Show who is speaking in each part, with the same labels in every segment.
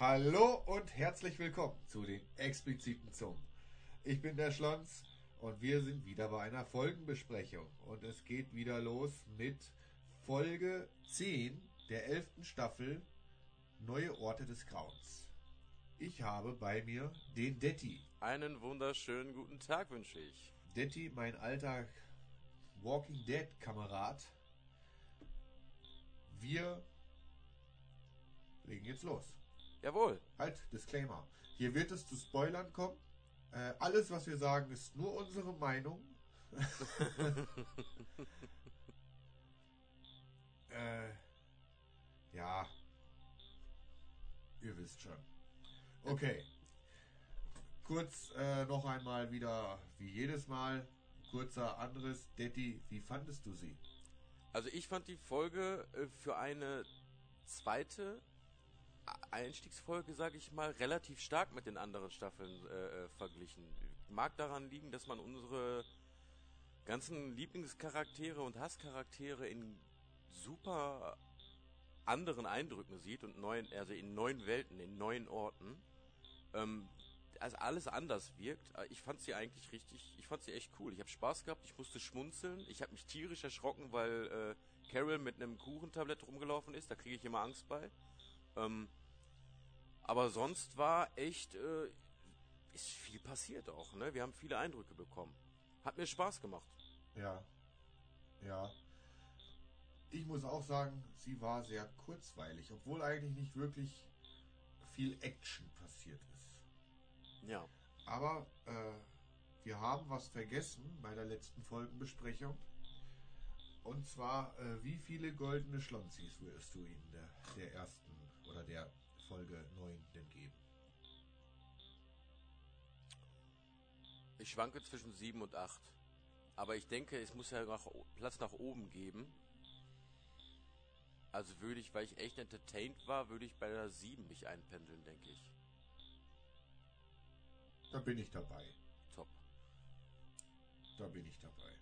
Speaker 1: Hallo und herzlich willkommen zu den expliziten Zungen. Ich bin der Schlons und wir sind wieder bei einer Folgenbesprechung. Und es geht wieder los mit Folge 10 der 11. Staffel Neue Orte des Grauens. Ich habe bei mir den Detti.
Speaker 2: Einen wunderschönen guten Tag wünsche ich.
Speaker 1: Detti, mein alter Walking Dead Kamerad. Wir legen jetzt los.
Speaker 2: Jawohl.
Speaker 1: Halt, Disclaimer. Hier wird es zu Spoilern kommen. Äh, alles, was wir sagen, ist nur unsere Meinung. äh, ja. Ihr wisst schon. Okay. Kurz äh, noch einmal wieder, wie jedes Mal, kurzer anderes. Detti, wie fandest du sie?
Speaker 2: Also ich fand die Folge äh, für eine zweite Einstiegsfolge, sage ich mal, relativ stark mit den anderen Staffeln äh, äh, verglichen. Mag daran liegen, dass man unsere ganzen Lieblingscharaktere und Hasscharaktere in super anderen Eindrücken sieht und neuen, also in neuen Welten, in neuen Orten. Ähm, also alles anders wirkt. Äh, ich fand sie eigentlich richtig, ich fand sie echt cool. Ich habe Spaß gehabt, ich musste schmunzeln. Ich habe mich tierisch erschrocken, weil äh, Carol mit einem Kuchentablett rumgelaufen ist. Da kriege ich immer Angst bei. Ähm, aber sonst war echt, äh, ist viel passiert auch, ne? Wir haben viele Eindrücke bekommen. Hat mir Spaß gemacht.
Speaker 1: Ja. Ja. Ich muss auch sagen, sie war sehr kurzweilig, obwohl eigentlich nicht wirklich viel Action passiert ist.
Speaker 2: Ja.
Speaker 1: Aber äh, wir haben was vergessen bei der letzten Folgenbesprechung. Und zwar, äh, wie viele goldene Schlonzis würdest du ihnen der, der ersten oder der Folge 9 denn geben?
Speaker 2: Ich schwanke zwischen 7 und 8. Aber ich denke, es muss ja nach, Platz nach oben geben. Also würde ich, weil ich echt entertained war, würde ich bei der 7 mich einpendeln, denke ich.
Speaker 1: Da bin ich dabei.
Speaker 2: Top.
Speaker 1: Da bin ich dabei.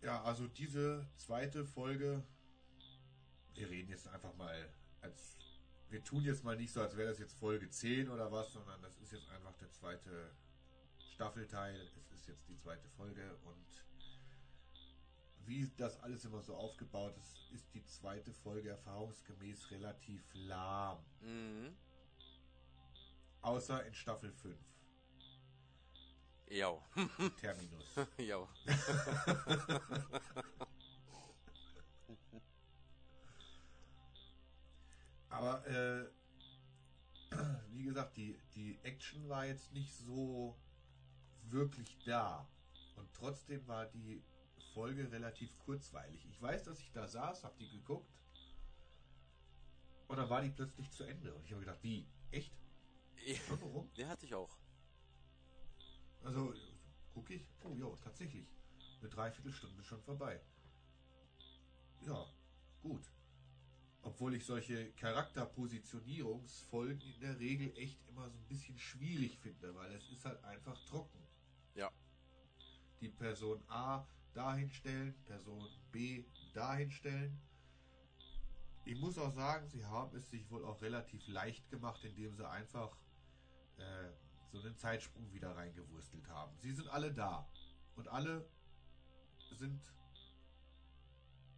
Speaker 1: Ja, also diese zweite Folge, wir reden jetzt einfach mal als wir tun jetzt mal nicht so, als wäre das jetzt Folge 10 oder was, sondern das ist jetzt einfach der zweite Staffelteil. Es ist jetzt die zweite Folge und wie das alles immer so aufgebaut ist, ist die zweite Folge erfahrungsgemäß relativ lahm.
Speaker 2: Mhm.
Speaker 1: Außer in Staffel 5.
Speaker 2: Ja.
Speaker 1: Terminus.
Speaker 2: ja.
Speaker 1: Aber äh, wie gesagt, die, die Action war jetzt nicht so wirklich da. Und trotzdem war die Folge relativ kurzweilig. Ich weiß, dass ich da saß, hab die geguckt. Und dann war die plötzlich zu Ende. Und ich habe gedacht, wie? Echt?
Speaker 2: Warum? Der hatte ich auch.
Speaker 1: Also, gucke ich. Oh ja, tatsächlich. Eine Dreiviertelstunde schon vorbei. Ja, gut. Obwohl ich solche Charakterpositionierungsfolgen in der Regel echt immer so ein bisschen schwierig finde, weil es ist halt einfach trocken.
Speaker 2: Ja.
Speaker 1: Die Person A dahin stellen, Person B dahin stellen. Ich muss auch sagen, sie haben es sich wohl auch relativ leicht gemacht, indem sie einfach äh, so einen Zeitsprung wieder reingewurstelt haben. Sie sind alle da und alle sind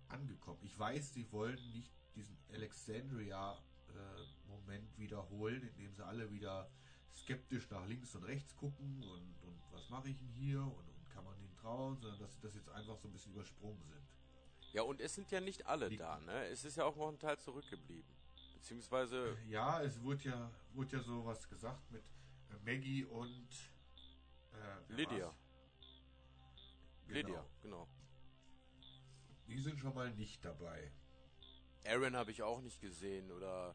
Speaker 1: angekommen. Ich weiß, sie wollen nicht diesen Alexandria-Moment äh, wiederholen, indem sie alle wieder skeptisch nach links und rechts gucken und, und was mache ich denn hier und, und kann man ihnen trauen, sondern dass sie das jetzt einfach so ein bisschen übersprungen sind.
Speaker 2: Ja, und es sind ja nicht alle Die, da, ne? Es ist ja auch noch ein Teil zurückgeblieben. Beziehungsweise.
Speaker 1: Ja, es wurde ja, wurde ja so was gesagt mit äh, Maggie und
Speaker 2: äh, Lydia. Genau. Lydia, genau.
Speaker 1: Die sind schon mal nicht dabei.
Speaker 2: Aaron habe ich auch nicht gesehen oder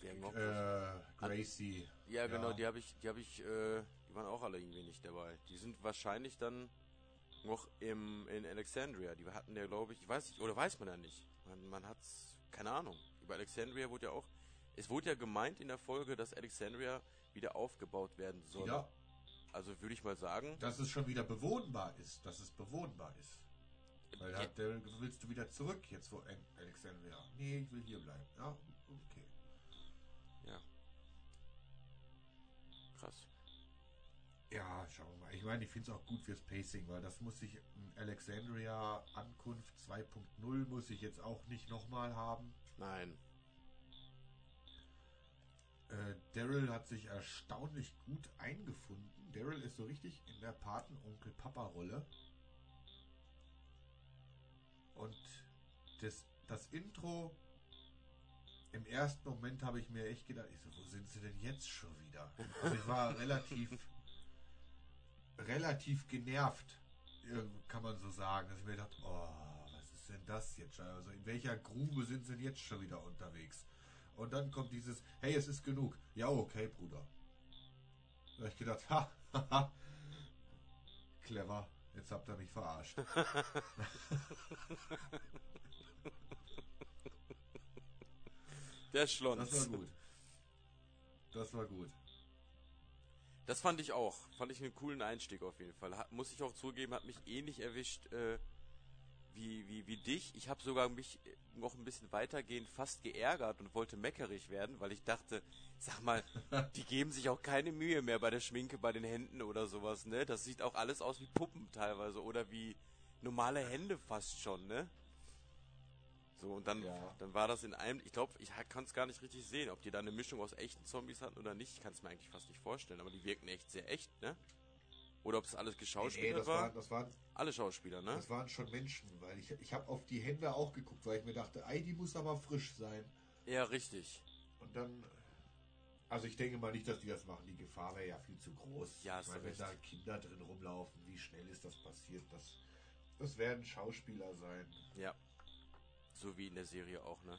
Speaker 1: wer noch äh, Gracie.
Speaker 2: Ja, genau, ja. die habe ich, die habe ich, äh, die waren auch alle irgendwie nicht dabei. Die sind wahrscheinlich dann noch im in Alexandria. Die hatten ja, glaube ich, ich weiß nicht, oder weiß man ja nicht. Man, man hat's, keine Ahnung. Über Alexandria wurde ja auch, es wurde ja gemeint in der Folge, dass Alexandria wieder aufgebaut werden soll. Ja. Also würde ich mal sagen,
Speaker 1: dass es schon wieder bewohnbar ist, dass es bewohnbar ist. Weil da hat Daryl gesagt, willst du wieder zurück jetzt vor Alexandria? Nee, ich will hier bleiben. Ja, okay. Ja.
Speaker 2: Krass.
Speaker 1: Ja, schauen wir mal. Ich meine, ich finde es auch gut fürs Pacing, weil das muss ich Alexandria Ankunft 2.0 muss ich jetzt auch nicht nochmal haben.
Speaker 2: Nein.
Speaker 1: Äh, Daryl hat sich erstaunlich gut eingefunden. Daryl ist so richtig in der Patenonkel-Papa-Rolle. Und das, das Intro, im ersten Moment habe ich mir echt gedacht, ich so, wo sind sie denn jetzt schon wieder? Also ich war relativ, relativ genervt, kann man so sagen, dass ich mir dachte, oh, was ist denn das jetzt schon? Also in welcher Grube sind sie denn jetzt schon wieder unterwegs? Und dann kommt dieses, hey, es ist genug. Ja, okay, Bruder. Da habe ich gedacht, ha, haha, clever. Jetzt habt ihr mich verarscht.
Speaker 2: Der Schlons.
Speaker 1: Das war gut. Das war gut.
Speaker 2: Das fand ich auch. Fand ich einen coolen Einstieg auf jeden Fall. Hat, muss ich auch zugeben, hat mich ähnlich erwischt äh, wie, wie, wie dich. Ich habe sogar mich noch ein bisschen weitergehend fast geärgert und wollte meckerig werden, weil ich dachte, sag mal, die geben sich auch keine Mühe mehr bei der Schminke, bei den Händen oder sowas, ne? Das sieht auch alles aus wie Puppen teilweise oder wie normale Hände fast schon, ne? So, und dann, ja. dann war das in einem, ich glaube, ich kann es gar nicht richtig sehen, ob die da eine Mischung aus echten Zombies hatten oder nicht. Ich kann es mir eigentlich fast nicht vorstellen, aber die wirken echt sehr echt, ne? Oder ob es alles geschauspielert nee, nee, das war? Waren,
Speaker 1: das waren
Speaker 2: alle Schauspieler, ne?
Speaker 1: Das waren schon Menschen, weil ich, ich habe auf die Hände auch geguckt, weil ich mir dachte, ey, die muss aber frisch sein.
Speaker 2: Ja, richtig.
Speaker 1: Und dann, also ich denke mal nicht, dass die das machen. Die Gefahr wäre ja viel zu groß.
Speaker 2: Ja,
Speaker 1: ich meine, wenn da Kinder drin rumlaufen, wie schnell ist das passiert? Das, das werden Schauspieler sein.
Speaker 2: Ja. So wie in der Serie auch, ne?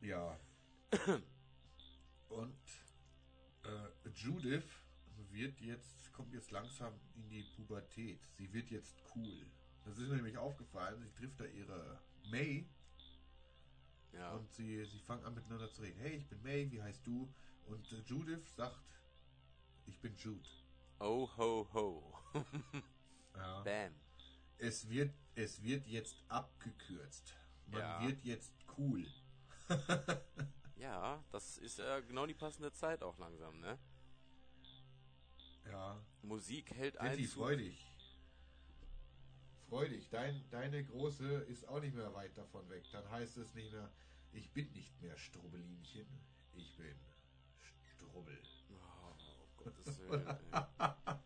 Speaker 1: Ja. Und äh, Judith wird jetzt, kommt jetzt langsam in die Pubertät. Sie wird jetzt cool. Das ist mir nämlich aufgefallen. Sie trifft da ihre May. Ja. Und sie, sie fangen an miteinander zu reden. Hey, ich bin May, wie heißt du? Und äh, Judith sagt, ich bin Jude.
Speaker 2: Oh ho ho.
Speaker 1: ja. Bam. Es wird, es wird jetzt abgekürzt. Man ja. wird jetzt cool.
Speaker 2: ja, das ist ja genau die passende Zeit auch langsam, ne?
Speaker 1: Ja.
Speaker 2: Musik hält ein.
Speaker 1: freudig. Freudig. Dein, deine große ist auch nicht mehr weit davon weg. Dann heißt es nicht mehr, ich bin nicht mehr Strubbelinchen, ich bin Strubbel.
Speaker 2: Oh, Gottes Willen.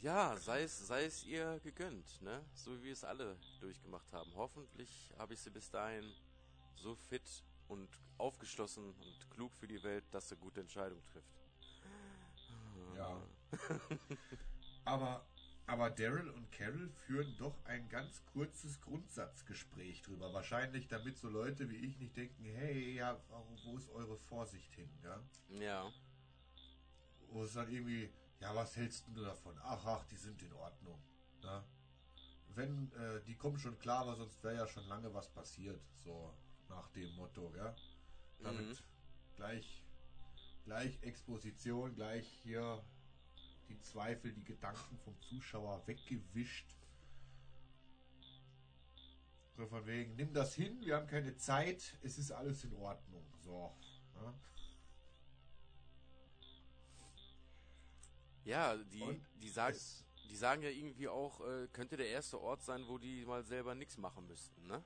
Speaker 2: ja, sei es, sei es ihr gegönnt, ne? So wie wir es alle durchgemacht haben. Hoffentlich habe ich sie bis dahin so fit und aufgeschlossen und klug für die Welt, dass sie gute Entscheidungen trifft.
Speaker 1: Ja. aber, aber Daryl und Carol führen doch ein ganz kurzes Grundsatzgespräch drüber. Wahrscheinlich, damit so Leute wie ich nicht denken, hey, ja, wo ist eure Vorsicht hin, ja?
Speaker 2: Ja.
Speaker 1: Wo es dann irgendwie, ja, was hältst du davon? Ach, ach, die sind in Ordnung. Ne? Wenn, äh, die kommen schon klar, aber sonst wäre ja schon lange was passiert. So nach dem Motto, ja. Damit mhm. gleich gleich Exposition, gleich hier die Zweifel, die Gedanken vom Zuschauer weggewischt. So von wegen, nimm das hin, wir haben keine Zeit, es ist alles in Ordnung. So.
Speaker 2: Ja, ja die, die, sagen, die sagen ja irgendwie auch, äh, könnte der erste Ort sein, wo die mal selber nichts machen müssten, ne?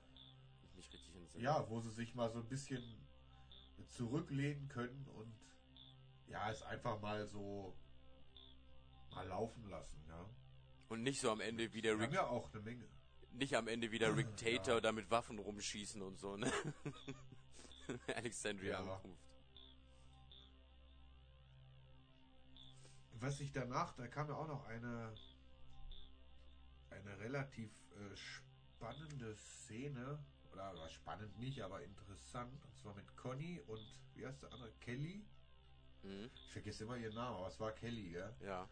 Speaker 1: Nicht richtig Ja, wo sie sich mal so ein bisschen zurücklehnen können und ja, es einfach mal so mal laufen lassen, ja.
Speaker 2: Und nicht so am Ende wie der
Speaker 1: Rick. ja auch eine Menge.
Speaker 2: Nicht am Ende wie der Rick Tater ja. da mit Waffen rumschießen und so, ne? Alexandria ja. Ankunft.
Speaker 1: Was ich danach, da kam ja auch noch eine eine relativ äh, spannende Szene, oder, oder spannend nicht, aber interessant, und zwar mit Conny und wie heißt der andere? Kelly? Mhm. Ich vergesse immer ihren Namen, aber es war Kelly,
Speaker 2: ja? Ja.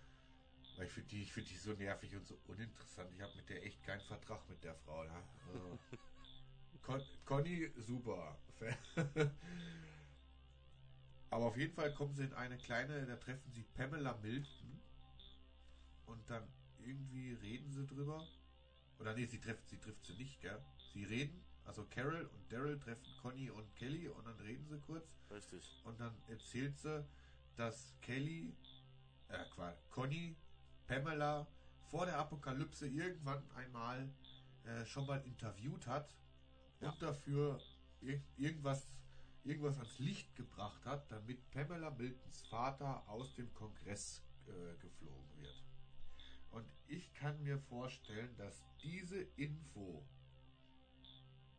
Speaker 1: Weil ich finde die, find die so nervig und so uninteressant. Ich habe mit der echt keinen Vertrag mit der Frau. Ja? Also. Con Conny, super. aber auf jeden Fall kommen sie in eine kleine, da treffen sie Pamela Milton. Und dann irgendwie reden sie drüber. Oder nee, sie trifft, sie trifft sie nicht, gell? Sie reden Also Carol und Daryl treffen Conny und Kelly und dann reden sie kurz.
Speaker 2: Richtig.
Speaker 1: Und dann erzählt sie, dass Kelly, äh, Conny, Pamela vor der Apokalypse irgendwann einmal äh, schon mal interviewt hat
Speaker 2: Ja.
Speaker 1: und dafür ir irgendwas, irgendwas ans Licht gebracht hat, damit Pamela Miltons Vater aus dem Kongress äh, geflogen wird. Und ich kann mir vorstellen, dass diese Info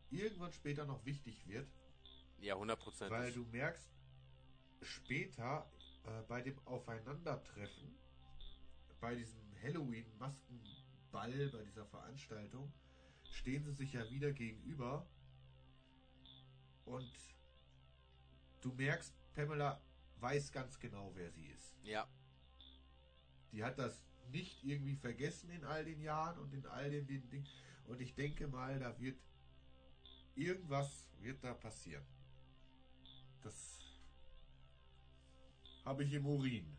Speaker 1: irgendwann später noch wichtig wird,
Speaker 2: Ja, hundertprozentig.
Speaker 1: weil du merkst, später äh, bei dem Aufeinandertreffen, bei diesem Halloween-Maskenball, bei dieser Veranstaltung, stehen sie sich ja wieder gegenüber und du merkst, Pamela weiß ganz genau, wer sie ist.
Speaker 2: Ja,
Speaker 1: Die hat das nicht irgendwie vergessen in all den Jahren und in all den, den Dingen. Und ich denke mal, da wird irgendwas wird da passieren. Das habe ich im Urin.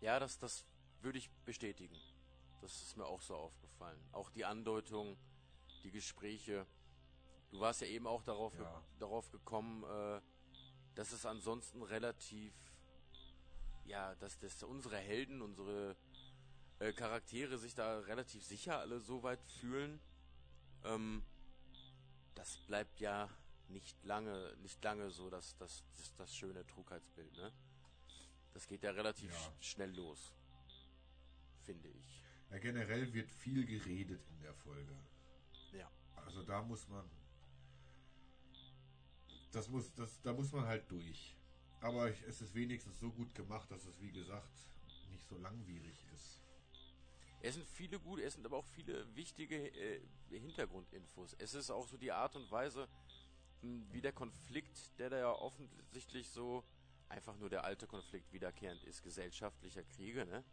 Speaker 2: Ja, das, das würde ich bestätigen. Das ist mir auch so aufgefallen. Auch die Andeutung, die Gespräche. Du warst ja eben auch darauf, ge
Speaker 1: Ja.
Speaker 2: darauf gekommen, äh, dass es ansonsten relativ, ja, dass, dass unsere Helden, unsere äh, Charaktere sich da relativ sicher alle so weit fühlen. Ähm, das bleibt ja nicht lange, nicht lange so, dass das, das, das schöne Trugheitsbild, ne? Das geht ja relativ
Speaker 1: Ja.
Speaker 2: sch- schnell los. Finde ich.
Speaker 1: Ja, generell wird viel geredet in der Folge.
Speaker 2: Ja.
Speaker 1: Also da muss man. Das muss, das, da muss man halt durch. Aber ich, es ist wenigstens so gut gemacht, dass es wie gesagt nicht so langwierig ist.
Speaker 2: Es sind viele gute, es sind aber auch viele wichtige äh, Hintergrundinfos. Es ist auch so die Art und Weise, wie der Konflikt, der da ja offensichtlich so einfach nur der alte Konflikt wiederkehrend ist, gesellschaftlicher Kriege, ne?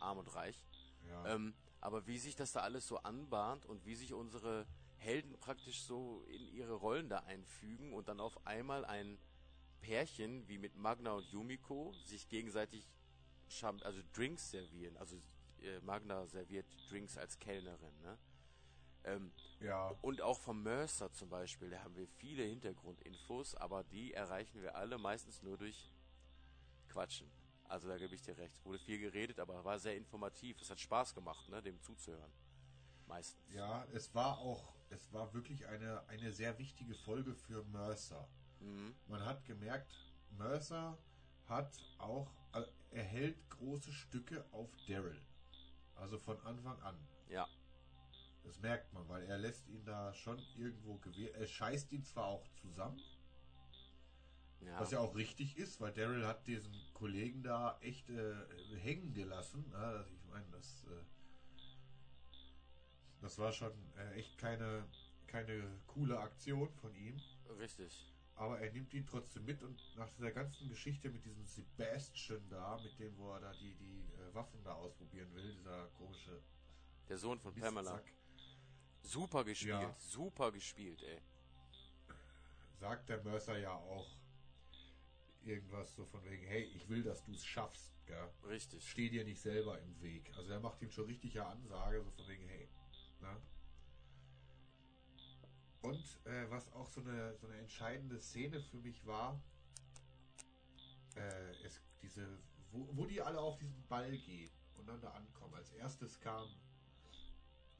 Speaker 2: Arm und reich.
Speaker 1: Ja.
Speaker 2: Ähm, aber wie sich das da alles so anbahnt und wie sich unsere Helden praktisch so in ihre Rollen da einfügen und dann auf einmal ein Pärchen wie mit Magna und Yumiko sich gegenseitig also Drinks servieren. Also äh, Magna serviert Drinks als Kellnerin, ne? Ähm,
Speaker 1: ja.
Speaker 2: und auch vom Mercer zum Beispiel, da haben wir viele Hintergrundinfos, aber die erreichen wir alle meistens nur durch Quatschen. Also da gebe ich dir recht. Es wurde viel geredet, aber war sehr informativ. Es hat Spaß gemacht, ne, dem zuzuhören. Meistens.
Speaker 1: Ja, es war auch, es war wirklich eine, eine sehr wichtige Folge für Mercer.
Speaker 2: Mhm.
Speaker 1: Man hat gemerkt, Mercer hat auch, äh, er hält große Stücke auf Daryl. Also von Anfang an.
Speaker 2: Ja,
Speaker 1: Das merkt man, weil er lässt ihn da schon irgendwo gewähr. Er scheißt ihn zwar auch zusammen,
Speaker 2: ja.
Speaker 1: was ja auch richtig ist, weil Daryl hat diesen Kollegen da echt äh, hängen gelassen. Ja, ich meine, das, äh, das war schon äh, echt keine, keine coole Aktion von ihm.
Speaker 2: richtig.
Speaker 1: Aber er nimmt ihn trotzdem mit und nach dieser ganzen Geschichte mit diesem Sebastian da, mit dem, wo er da die, die äh, Waffen da ausprobieren will, dieser komische
Speaker 2: Der Sohn von Pamela.
Speaker 1: Mistsack,
Speaker 2: Super gespielt,
Speaker 1: Ja.
Speaker 2: super gespielt, ey.
Speaker 1: sagt der Mercer ja auch irgendwas so von wegen, hey, ich will, dass du es schaffst, gell?
Speaker 2: Richtig.
Speaker 1: Steh dir nicht selber im Weg. Also er macht ihm schon richtige Ansage, so von wegen, hey, na? Und äh, was auch so eine, so eine entscheidende Szene für mich war, äh, es, diese, wo, wo die alle auf diesen Ball gehen und dann da ankommen. Als erstes kam,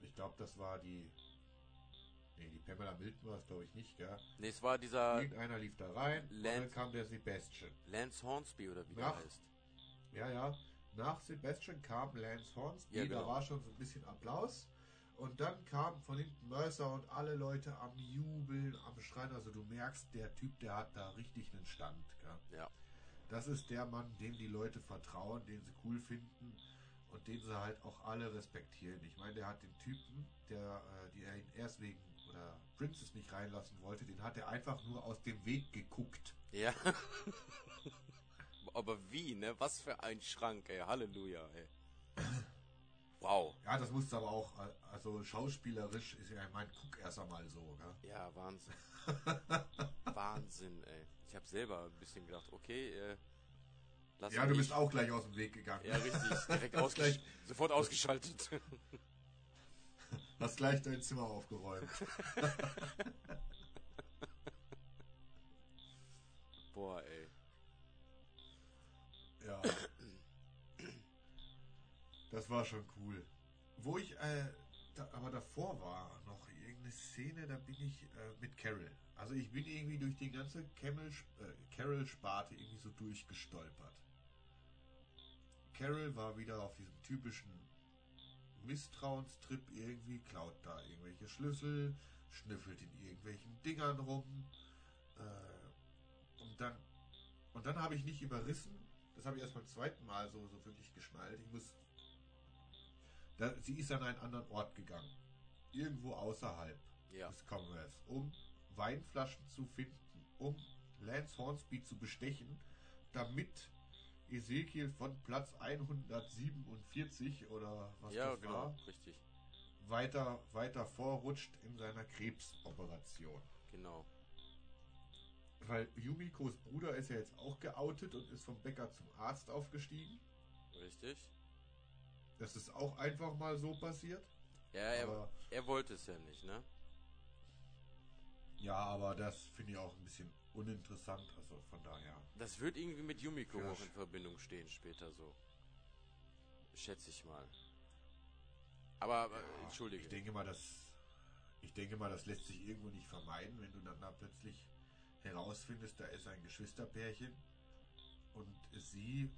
Speaker 1: ich glaube, das war die, nee, die Pamela Milton war es, glaube ich, nicht, gell?
Speaker 2: Nee, es war dieser
Speaker 1: Irgendeiner lief da rein und dann
Speaker 2: Lance-
Speaker 1: kam der Sebastian.
Speaker 2: Lance Hornsby oder wie
Speaker 1: Ja.
Speaker 2: der heißt.
Speaker 1: Ja, ja. Nach Sebastian kam Lance Hornsby,
Speaker 2: Ja, genau.
Speaker 1: da war schon so ein bisschen Applaus. Und dann kam von hinten Mercer und alle Leute am Jubeln, am Schreien. Also du merkst, der Typ, der hat da richtig einen Stand. Gell?
Speaker 2: Ja.
Speaker 1: Das ist der Mann, dem die Leute vertrauen, den sie cool finden und den sie halt auch alle respektieren. Ich meine, der hat den Typen, der, äh, die er ihn erst wegen oder Princess nicht reinlassen wollte, den hat er einfach nur aus dem Weg geguckt.
Speaker 2: Ja. aber wie, ne? Was für ein Schrank, ey. Halleluja, ey. Wow.
Speaker 1: Ja, das musste aber auch, äh, also schauspielerisch ist ja, ich meine, guck erst einmal so, gell?
Speaker 2: Ja, Wahnsinn. Wahnsinn, ey. Ich habe selber ein bisschen gedacht, okay, äh, lass
Speaker 1: Ja, du bist auch gleich aus dem Weg gegangen.
Speaker 2: Ja, richtig. Direkt ausgesch
Speaker 1: gleich-
Speaker 2: sofort ausgeschaltet.
Speaker 1: Hast gleich dein Zimmer aufgeräumt.
Speaker 2: Boah, ey.
Speaker 1: Ja. Das war schon cool. Wo ich äh, da, aber davor war noch irgendeine Szene, da bin ich äh, mit Carol. Also ich bin irgendwie durch die ganze Camel, äh, Carol-Sparte irgendwie so durchgestolpert. Carol war wieder auf diesem typischen Misstrauenstrip irgendwie, klaut da irgendwelche Schlüssel, schnüffelt in irgendwelchen Dingern rum. Äh, und dann, und dann habe ich nicht überrissen. Das habe ich erst beim zweiten Mal so, so wirklich geschnallt. Ich muss. Da, sie ist an einen anderen Ort gegangen. Irgendwo außerhalb
Speaker 2: Ja.
Speaker 1: des Commonwealth, um Weinflaschen zu finden, um Lance Hornsby zu bestechen, damit Ezekiel von Platz 147 oder was
Speaker 2: Ja,
Speaker 1: das
Speaker 2: genau,
Speaker 1: war,
Speaker 2: richtig.
Speaker 1: weiter, weiter vorrutscht in seiner Krebsoperation.
Speaker 2: Genau.
Speaker 1: Weil Yumikos Bruder ist ja jetzt auch geoutet und ist vom Bäcker zum Arzt aufgestiegen.
Speaker 2: Richtig.
Speaker 1: Das ist auch einfach mal so passiert.
Speaker 2: Ja, er,
Speaker 1: Aber-
Speaker 2: er wollte es ja nicht, ne?
Speaker 1: Aber das finde ich auch ein bisschen uninteressant. Also von daher.
Speaker 2: Das wird irgendwie mit Yumiko
Speaker 1: Ja.
Speaker 2: auch in Verbindung stehen später so. Schätze ich mal. Aber, aber
Speaker 1: Ja,
Speaker 2: entschuldige.
Speaker 1: Ich denke mal, das, ich denke mal, das lässt sich irgendwo nicht vermeiden, wenn du dann da plötzlich herausfindest, da ist ein Geschwisterpärchen und sie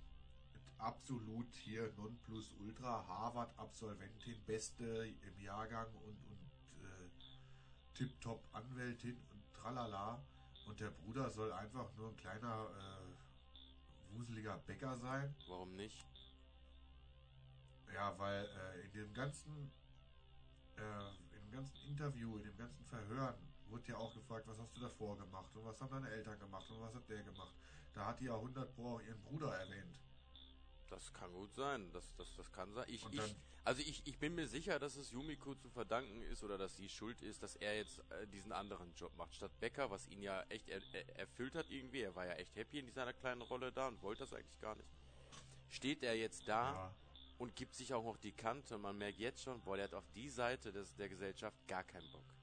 Speaker 1: absolut hier Nonplusultra Harvard-Absolventin, beste im Jahrgang und, und äh, Tip-Top Anwältin und tralala. Und der Bruder soll einfach nur ein kleiner äh, wuseliger Bäcker sein.
Speaker 2: Warum nicht?
Speaker 1: Ja, weil äh, in dem ganzen äh, in dem ganzen Interview, in dem ganzen Verhören wurde ja auch gefragt, was hast du davor gemacht und was haben deine Eltern gemacht und was hat der gemacht. Da hat die ja 100 Pro auch ihren Bruder erwähnt.
Speaker 2: Das kann gut sein. Das, das, das kann sein. Ich, ich, also ich, ich bin mir sicher, dass es Yumiko zu verdanken ist oder dass sie schuld ist, dass er jetzt äh, diesen anderen Job macht. Statt Becker, was ihn ja echt er, er, erfüllt hat irgendwie. Er war ja echt happy in dieser kleinen Rolle da und wollte das eigentlich gar nicht. Steht er jetzt da
Speaker 1: Ja,
Speaker 2: und gibt sich auch noch die Kante. Man merkt jetzt schon, boah, der hat auf die Seite des, der Gesellschaft gar keinen Bock.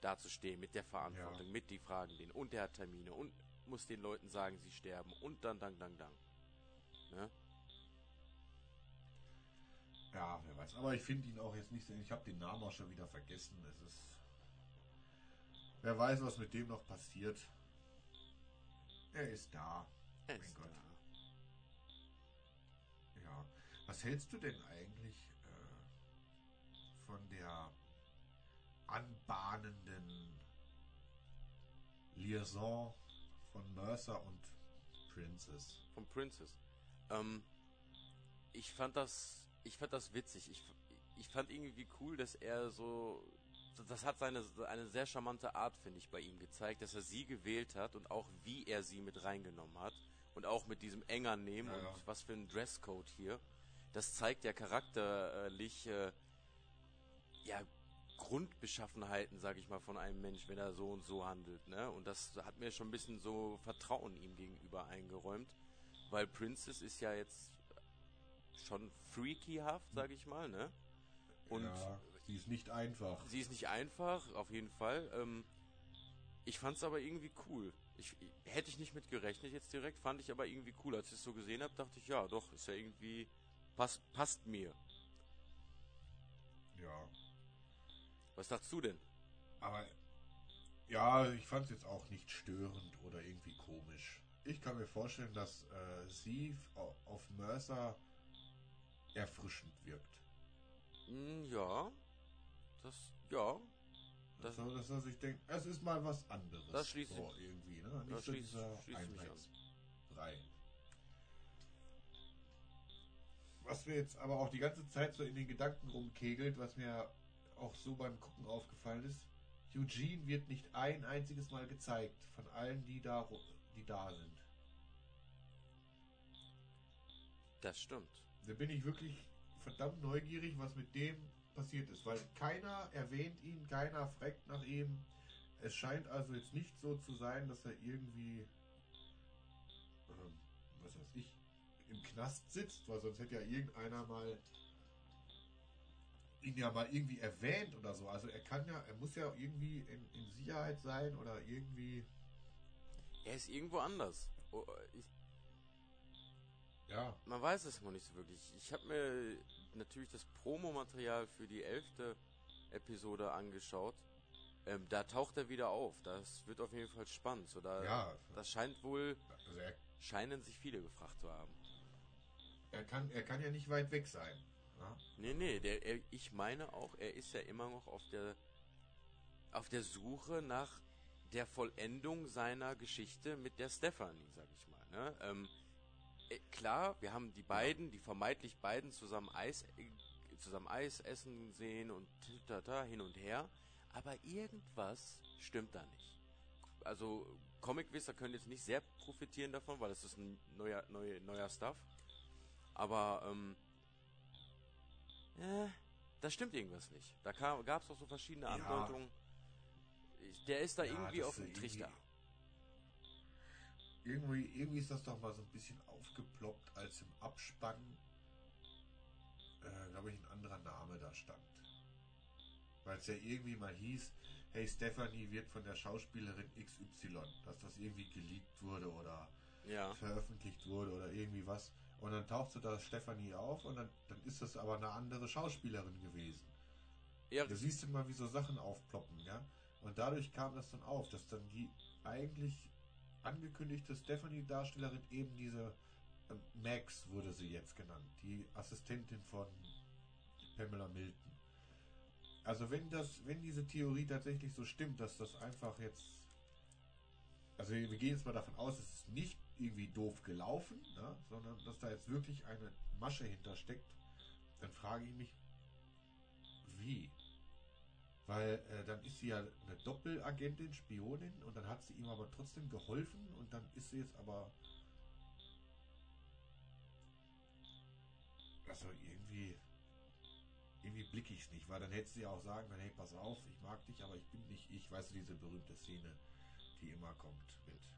Speaker 2: Da zu stehen mit der Verantwortung,
Speaker 1: Ja.
Speaker 2: mit die Fragen denen und der hat Termine und muss den Leuten sagen, sie sterben und dann, dann, dann, dann. Ne?
Speaker 1: Ja, wer weiß. Aber ich finde ihn auch jetzt nicht so. Ich habe den Namen auch schon wieder vergessen. Es ist. Wer weiß, was mit dem noch passiert. Er ist da.
Speaker 2: Er
Speaker 1: Mein
Speaker 2: ist
Speaker 1: Gott.
Speaker 2: da.
Speaker 1: Ja. Was hältst du denn eigentlich äh, von der anbahnenden Liaison von Mercer und Princess?
Speaker 2: Von Princess. Ähm, ich fand das, ich fand das witzig. Ich, ich fand irgendwie cool, dass er so, das hat seine, eine sehr charmante Art, finde ich, bei ihm gezeigt, dass er sie gewählt hat und auch wie er sie mit reingenommen hat und auch mit diesem enger nehmen
Speaker 1: Ja,
Speaker 2: und
Speaker 1: ja.
Speaker 2: was für ein Dresscode hier. Das zeigt ja charakterlich, äh, ja, Grundbeschaffenheiten, sag ich mal, von einem Mensch, wenn er so und so handelt, ne? Und das hat mir schon ein bisschen so Vertrauen ihm gegenüber eingeräumt, weil Princess ist ja jetzt schon freakyhaft, sag ich mal, ne? Und
Speaker 1: ja, sie ist nicht einfach.
Speaker 2: sie ist nicht einfach, auf jeden Fall. Ähm, ich fand's aber irgendwie cool. Ich, hätte ich nicht mit gerechnet jetzt direkt, fand ich aber irgendwie cool. Als ich es so gesehen habe, dachte ich, ja, doch, ist ja irgendwie, passt, passt mir.
Speaker 1: Ja.
Speaker 2: Was dachtest du denn?
Speaker 1: Aber ja, ich fand es jetzt auch nicht störend oder irgendwie komisch. Ich kann mir vorstellen, dass äh, sie au- auf Mercer erfrischend wirkt.
Speaker 2: Hm, ja. Das, ja. Das-
Speaker 1: Das, so, dass er sich denkt, es ist mal was anderes.
Speaker 2: Das schließt
Speaker 1: so irgendwie, ne?
Speaker 2: das
Speaker 1: Nicht so
Speaker 2: schließt-
Speaker 1: dieser
Speaker 2: schließt mich an.
Speaker 1: Was mir jetzt aber auch die ganze Zeit so in den Gedanken rumkegelt, was mir auch so beim Gucken aufgefallen ist, Eugene wird nicht ein einziges Mal gezeigt von allen, die da, die da sind.
Speaker 2: Das stimmt.
Speaker 1: Da bin ich wirklich verdammt neugierig, was mit dem passiert ist, weil keiner erwähnt ihn, keiner fragt nach ihm. Es scheint also jetzt nicht so zu sein, dass er irgendwie, ähm, was weiß ich, im Knast sitzt, weil sonst hätte ja irgendeiner mal ihn ja mal irgendwie erwähnt oder so. Also er kann ja, er muss ja irgendwie in, in Sicherheit sein oder irgendwie.
Speaker 2: Er ist irgendwo anders. Oh, ich,
Speaker 1: ja.
Speaker 2: Man weiß es noch nicht so wirklich. Ich habe mir natürlich das Promomaterial für die elfte Episode angeschaut. Ähm, da taucht er wieder auf. Das wird auf jeden Fall spannend. So, da,
Speaker 1: ja.
Speaker 2: Das scheint wohl,
Speaker 1: also er,
Speaker 2: scheinen sich viele gefragt zu haben.
Speaker 1: Er kann, er kann ja nicht weit weg sein. Ja?
Speaker 2: Nee, nee, der, er, ich meine auch, er ist ja immer noch auf der, auf der Suche nach der Vollendung seiner Geschichte mit der Stephanie, sag ich mal. Ne? Ähm, äh, klar, wir haben die beiden, die vermeintlich beiden zusammen Eis, äh, zusammen Eis essen sehen und tata, hin und her, aber irgendwas stimmt da nicht. Also Comic-Wisser können jetzt nicht sehr profitieren davon, weil es ist ein neuer, neuer, neuer Stuff. Aber ähm, äh, da stimmt irgendwas nicht. Da gab es auch so verschiedene
Speaker 1: Ja.
Speaker 2: Andeutungen. Ich- Der ist da
Speaker 1: Ja,
Speaker 2: irgendwie auf dem Trichter.
Speaker 1: Irgendwie, irgendwie ist das doch mal so ein bisschen aufgeploppt, als im Abspann, äh, glaube ich, ein anderer Name da stand. Weil es ja irgendwie mal hieß, hey, Stephanie wird von der Schauspielerin XY, dass das irgendwie geleakt wurde oder
Speaker 2: Ja.
Speaker 1: veröffentlicht wurde oder irgendwie was. Und dann tauchte da Stephanie auf und dann, dann ist das aber eine andere Schauspielerin gewesen.
Speaker 2: Ja,
Speaker 1: Da siehst du mal, wie so Sachen aufploppen, ja. Und dadurch kam das dann auf, dass dann die eigentlich angekündigte Stephanie-Darstellerin eben diese äh, Max wurde sie jetzt genannt, die Assistentin von Pamela Milton. Also wenn das, wenn diese Theorie tatsächlich so stimmt, dass das einfach jetzt, also wir gehen jetzt mal davon aus, es ist nicht irgendwie doof gelaufen, ne, sondern dass da jetzt wirklich eine Masche hintersteckt, dann frage ich mich, wie? Weil äh, dann ist sie ja eine Doppelagentin, Spionin und dann hat sie ihm aber trotzdem geholfen und dann ist sie jetzt aber. Also irgendwie. Irgendwie blicke ich es nicht, weil dann hätte sie auch sagen können, hey, pass auf, ich mag dich, aber ich bin nicht ich. Weißt du, diese berühmte Szene, die immer kommt mit.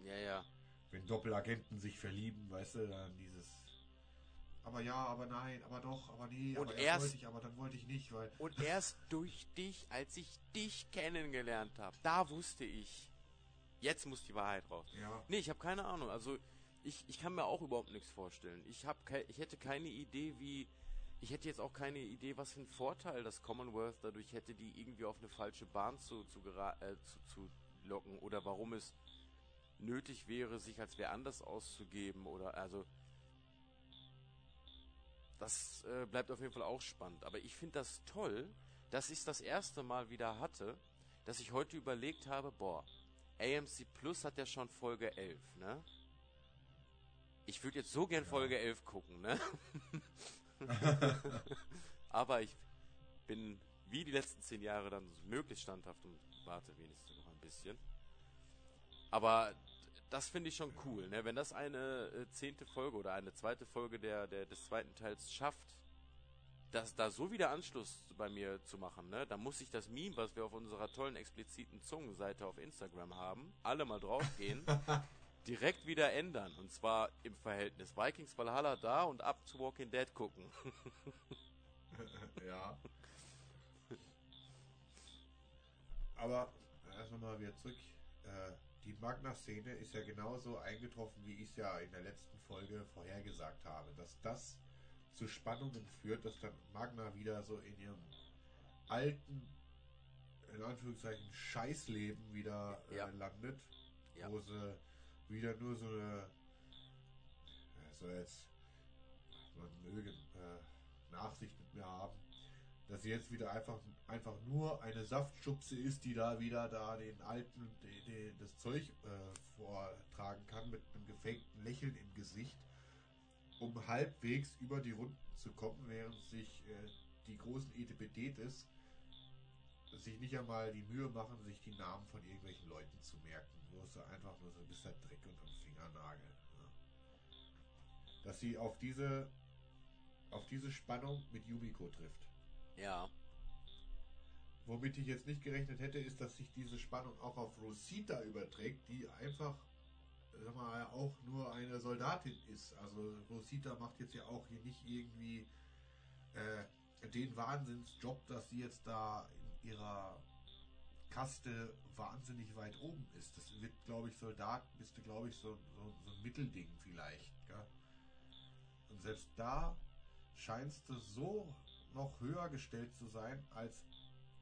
Speaker 2: ja, ja.
Speaker 1: Wenn Doppelagenten sich verlieben, weißt du, dann dieses. Aber ja, aber nein, aber doch, aber nee,
Speaker 2: Und
Speaker 1: aber
Speaker 2: erst-
Speaker 1: wollte ich, aber dann wollte ich nicht, weil.
Speaker 2: Und erst durch dich, als ich dich kennengelernt habe, da wusste ich, jetzt muss die Wahrheit raus.
Speaker 1: Ja.
Speaker 2: Nee, ich habe keine Ahnung. Also ich, ich kann mir auch überhaupt nichts vorstellen. Ich habe ich hätte keine Idee, wie ich hätte jetzt auch keine Idee, was für einen Vorteil das Commonwealth dadurch hätte, die irgendwie auf eine falsche Bahn zu zu, äh, zu, zu locken oder warum es nötig wäre, sich als wer anders auszugeben oder also das äh, bleibt auf jeden Fall auch spannend. Aber ich finde das toll, dass ich es das erste Mal wieder hatte, dass ich heute überlegt habe, boah, AMC Plus hat ja schon Folge 11, ne? Ich würde jetzt so gern
Speaker 1: Ja.
Speaker 2: Folge 11 gucken, ne? Aber ich bin wie die letzten zehn Jahre dann möglichst standhaft und warte wenigstens noch ein bisschen. Aber das finde ich schon cool, ne? Wenn das eine äh, zehnte Folge oder eine zweite Folge der, der, des zweiten Teils schafft, das da so wieder Anschluss bei mir zu machen, ne? Da muss ich das Meme, was wir auf unserer tollen expliziten Zungenseite auf Instagram haben, alle mal draufgehen, direkt wieder ändern. Und zwar im Verhältnis Vikings Valhalla da und ab zu Walking Dead gucken.
Speaker 1: ja. Aber erst nochmal wieder zurück. Äh, die Magna-Szene ist ja genauso eingetroffen, wie ich es ja in der letzten Folge vorhergesagt habe. Dass das zu Spannungen führt, dass dann Magna wieder so in ihrem alten, in Anführungszeichen, Scheißleben wieder äh,
Speaker 2: Ja.
Speaker 1: landet.
Speaker 2: Ja.
Speaker 1: Wo sie wieder nur so eine, so jetzt, man möge äh, Nachsicht mit mir haben, dass sie jetzt wieder einfach, einfach nur eine Saftschubse ist, die da wieder da den alten, die, die, das Zeug äh, vortragen kann mit einem gefakten Lächeln im Gesicht, um halbwegs über die Runden zu kommen, während sich äh, die großen Etepetets sich nicht einmal die Mühe machen, sich die Namen von irgendwelchen Leuten zu merken. Es so einfach nur so ein bisschen Dreck unterm Fingernagel. Ja. Dass sie auf diese auf diese Spannung mit Yumiko trifft.
Speaker 2: Ja.
Speaker 1: Womit ich jetzt nicht gerechnet hätte, ist, dass sich diese Spannung auch auf Rosita überträgt, die einfach, sag mal, auch nur eine Soldatin ist. Also Rosita macht jetzt ja auch hier nicht irgendwie äh, den Wahnsinnsjob, dass sie jetzt da in ihrer Kaste wahnsinnig weit oben ist. Das wird, glaube ich, Soldat, bist du, glaube ich, so, so, so ein Mittelding vielleicht. Gell? Und selbst da scheinst du so noch höher gestellt zu sein als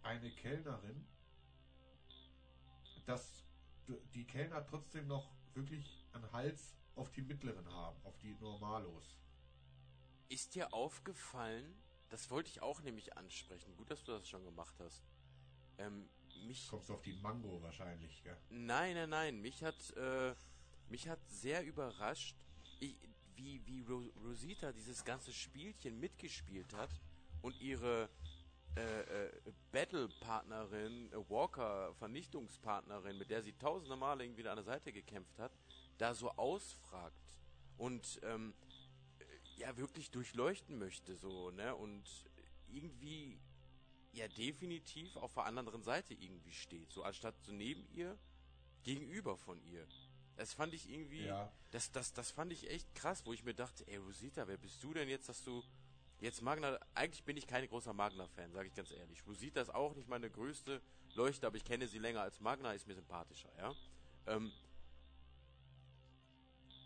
Speaker 1: eine Kellnerin, dass die Kellner trotzdem noch wirklich einen Hals auf die mittleren haben, auf die Normalos.
Speaker 2: Ist dir aufgefallen, das wollte ich auch nämlich ansprechen, gut, dass du das schon gemacht hast. Ähm, mich.
Speaker 1: Kommst du auf die Mango wahrscheinlich, gell?
Speaker 2: Nein, nein, nein. Mich hat, äh, mich hat sehr überrascht, ich, wie, wie Ro Rosita dieses ganze Spielchen mitgespielt hat und ihre äh, äh, Battle-Partnerin, äh, Walker-Vernichtungspartnerin, mit der sie tausende Male irgendwie an der Seite gekämpft hat, da so ausfragt und ähm, ja wirklich durchleuchten möchte, so, ne? Und irgendwie ja definitiv auf der anderen Seite irgendwie steht. So anstatt so neben ihr, gegenüber von ihr. Das fand ich irgendwie, ja. das, das, das fand ich echt krass, wo ich mir dachte, ey Rosita, wer bist du denn jetzt, dass du jetzt Magna, eigentlich bin ich kein großer Magna-Fan, sage ich ganz ehrlich. Rosita ist auch nicht meine größte Leuchte, aber ich kenne sie länger als Magna, ist mir sympathischer, ja. Ähm,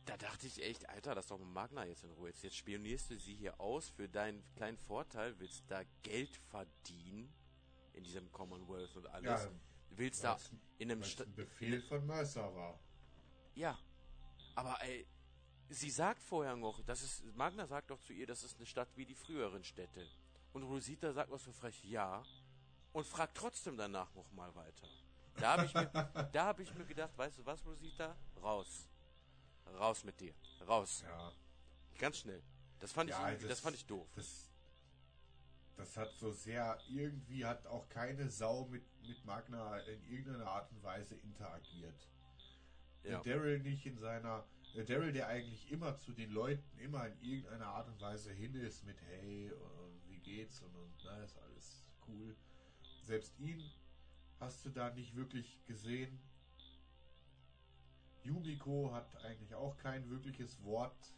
Speaker 2: da dachte ich echt, Alter, lass doch mal Magna jetzt in Ruhe. Jetzt, jetzt spionierst du sie hier aus für deinen kleinen Vorteil, willst da Geld verdienen in diesem Commonwealth und alles. Ja, willst da in einem
Speaker 1: Sta Befehl von Mercer war.
Speaker 2: Ja. Aber ey, sie sagt vorher noch, das ist, Magna sagt doch zu ihr, das ist eine Stadt wie die früheren Städte. Und Rosita sagt noch so frech, ja. Und fragt trotzdem danach nochmal weiter. Da habe ich, mir, da hab ich mir gedacht, weißt du was, Rosita? Raus. Raus mit dir. Raus.
Speaker 1: Ja.
Speaker 2: Ganz schnell. Das fand ja, ich, das, das, fand ich doof.
Speaker 1: Das, das hat so sehr, irgendwie hat auch keine Sau mit, mit Magna in irgendeiner Art und Weise interagiert. Ja. Daryl nicht in seiner, Daryl, der eigentlich immer zu den Leuten immer in irgendeiner Art und Weise hin ist mit Hey, und wie geht's und, und na, ist alles cool. Selbst ihn hast du da nicht wirklich gesehen. Yumiko hat eigentlich auch kein wirkliches Wort,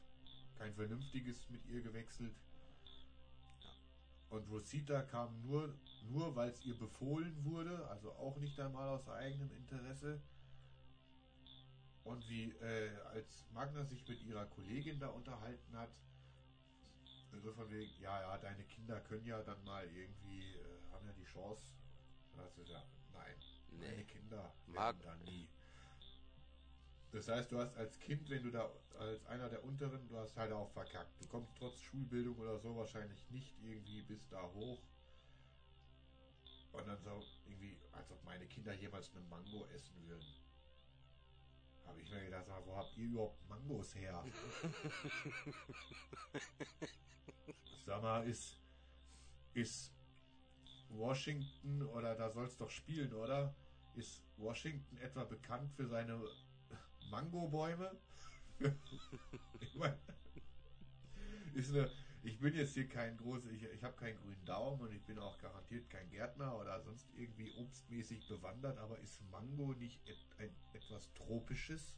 Speaker 1: kein vernünftiges mit ihr gewechselt. Und Rosita kam nur, nur weil es ihr befohlen wurde, also auch nicht einmal aus eigenem Interesse. Und wie äh, als Magna sich mit ihrer Kollegin da unterhalten hat, so von wegen, ja, ja, deine Kinder können ja dann mal irgendwie, äh, haben ja die Chance. Das ist ja, nein, nee. meine Kinder
Speaker 2: Mag
Speaker 1: da nie. Das heißt, du hast als Kind, wenn du da als einer der unteren, du hast halt auch verkackt. Du kommst trotz Schulbildung oder so wahrscheinlich nicht irgendwie bis da hoch. Und dann so irgendwie, als ob meine Kinder jemals eine Mango essen würden. Habe ich mir gedacht, wo habt ihr überhaupt Mangos her? Sag mal, ist, ist Washington oder da soll es doch spielen, oder? Ist Washington etwa bekannt für seine Mangobäume. ich meine, ist eine, ich bin jetzt hier kein großer, ich, ich habe keinen grünen Daumen und ich bin auch garantiert kein Gärtner oder sonst irgendwie obstmäßig bewandert, aber ist Mango nicht et, ein, etwas Tropisches?